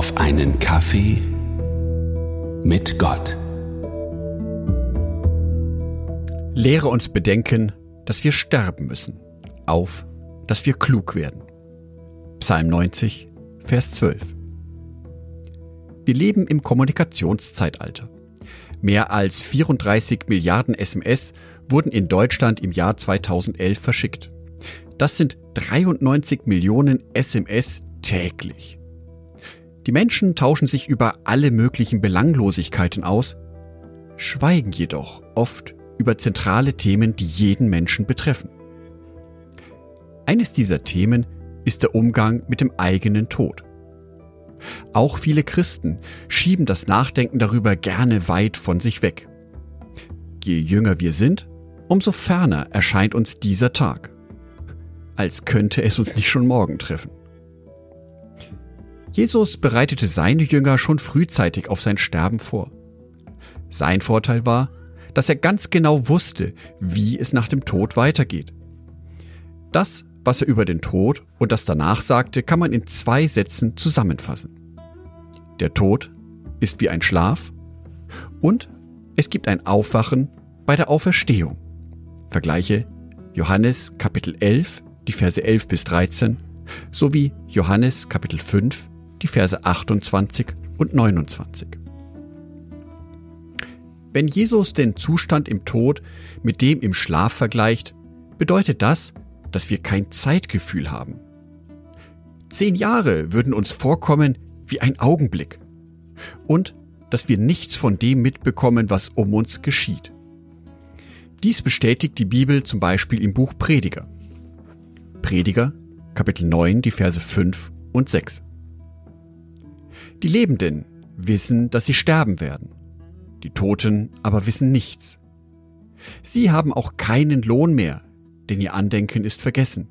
auf einen Kaffee mit Gott. Lehre uns bedenken, dass wir sterben müssen, auf, dass wir klug werden. Psalm 90, Vers 12. Wir leben im Kommunikationszeitalter. Mehr als 34 Milliarden SMS wurden in Deutschland im Jahr 2011 verschickt. Das sind 93 Millionen SMS täglich. Die Menschen tauschen sich über alle möglichen Belanglosigkeiten aus, schweigen jedoch oft über zentrale Themen, die jeden Menschen betreffen. Eines dieser Themen ist der Umgang mit dem eigenen Tod. Auch viele Christen schieben das Nachdenken darüber gerne weit von sich weg. Je jünger wir sind, umso ferner erscheint uns dieser Tag. Als könnte es uns nicht schon morgen treffen. Jesus bereitete seine Jünger schon frühzeitig auf sein Sterben vor. Sein Vorteil war, dass er ganz genau wusste, wie es nach dem Tod weitergeht. Das, was er über den Tod und das danach sagte, kann man in zwei Sätzen zusammenfassen. Der Tod ist wie ein Schlaf und es gibt ein Aufwachen bei der Auferstehung. Vergleiche Johannes Kapitel 11, die Verse 11 bis 13, sowie Johannes Kapitel 5, die Verse 28 und 29. Wenn Jesus den Zustand im Tod mit dem im Schlaf vergleicht, bedeutet das, dass wir kein Zeitgefühl haben. Zehn Jahre würden uns vorkommen wie ein Augenblick und dass wir nichts von dem mitbekommen, was um uns geschieht. Dies bestätigt die Bibel zum Beispiel im Buch Prediger. Prediger, Kapitel 9, die Verse 5 und 6. Die Lebenden wissen, dass sie sterben werden. Die Toten aber wissen nichts. Sie haben auch keinen Lohn mehr, denn ihr Andenken ist vergessen.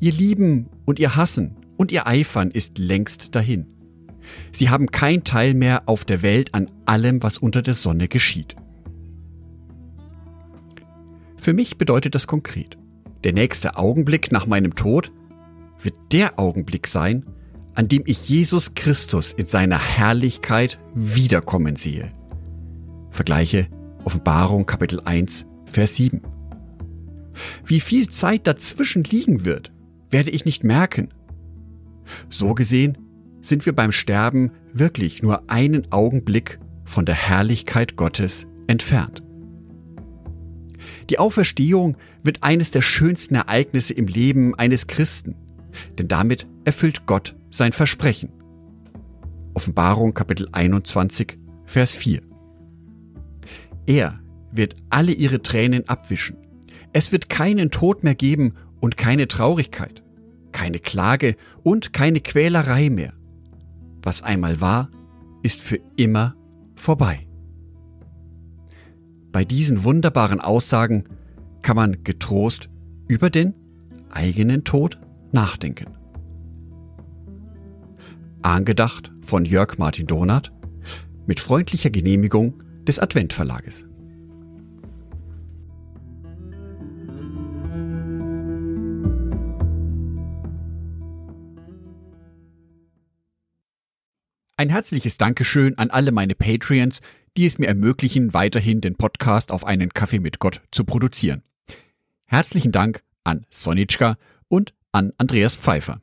Ihr Lieben und ihr Hassen und ihr Eifern ist längst dahin. Sie haben kein Teil mehr auf der Welt an allem, was unter der Sonne geschieht. Für mich bedeutet das konkret, der nächste Augenblick nach meinem Tod wird der Augenblick sein, an dem ich Jesus Christus in seiner Herrlichkeit wiederkommen sehe. Vergleiche Offenbarung Kapitel 1, Vers 7. Wie viel Zeit dazwischen liegen wird, werde ich nicht merken. So gesehen sind wir beim Sterben wirklich nur einen Augenblick von der Herrlichkeit Gottes entfernt. Die Auferstehung wird eines der schönsten Ereignisse im Leben eines Christen, denn damit erfüllt Gott sein Versprechen. Offenbarung Kapitel 21, Vers 4. Er wird alle ihre Tränen abwischen. Es wird keinen Tod mehr geben und keine Traurigkeit, keine Klage und keine Quälerei mehr. Was einmal war, ist für immer vorbei. Bei diesen wunderbaren Aussagen kann man getrost über den eigenen Tod nachdenken. Angedacht von Jörg Martin Donath mit freundlicher Genehmigung des Adventverlages. Ein herzliches Dankeschön an alle meine Patreons, die es mir ermöglichen, weiterhin den Podcast auf einen Kaffee mit Gott zu produzieren. Herzlichen Dank an Sonitschka und an Andreas Pfeiffer.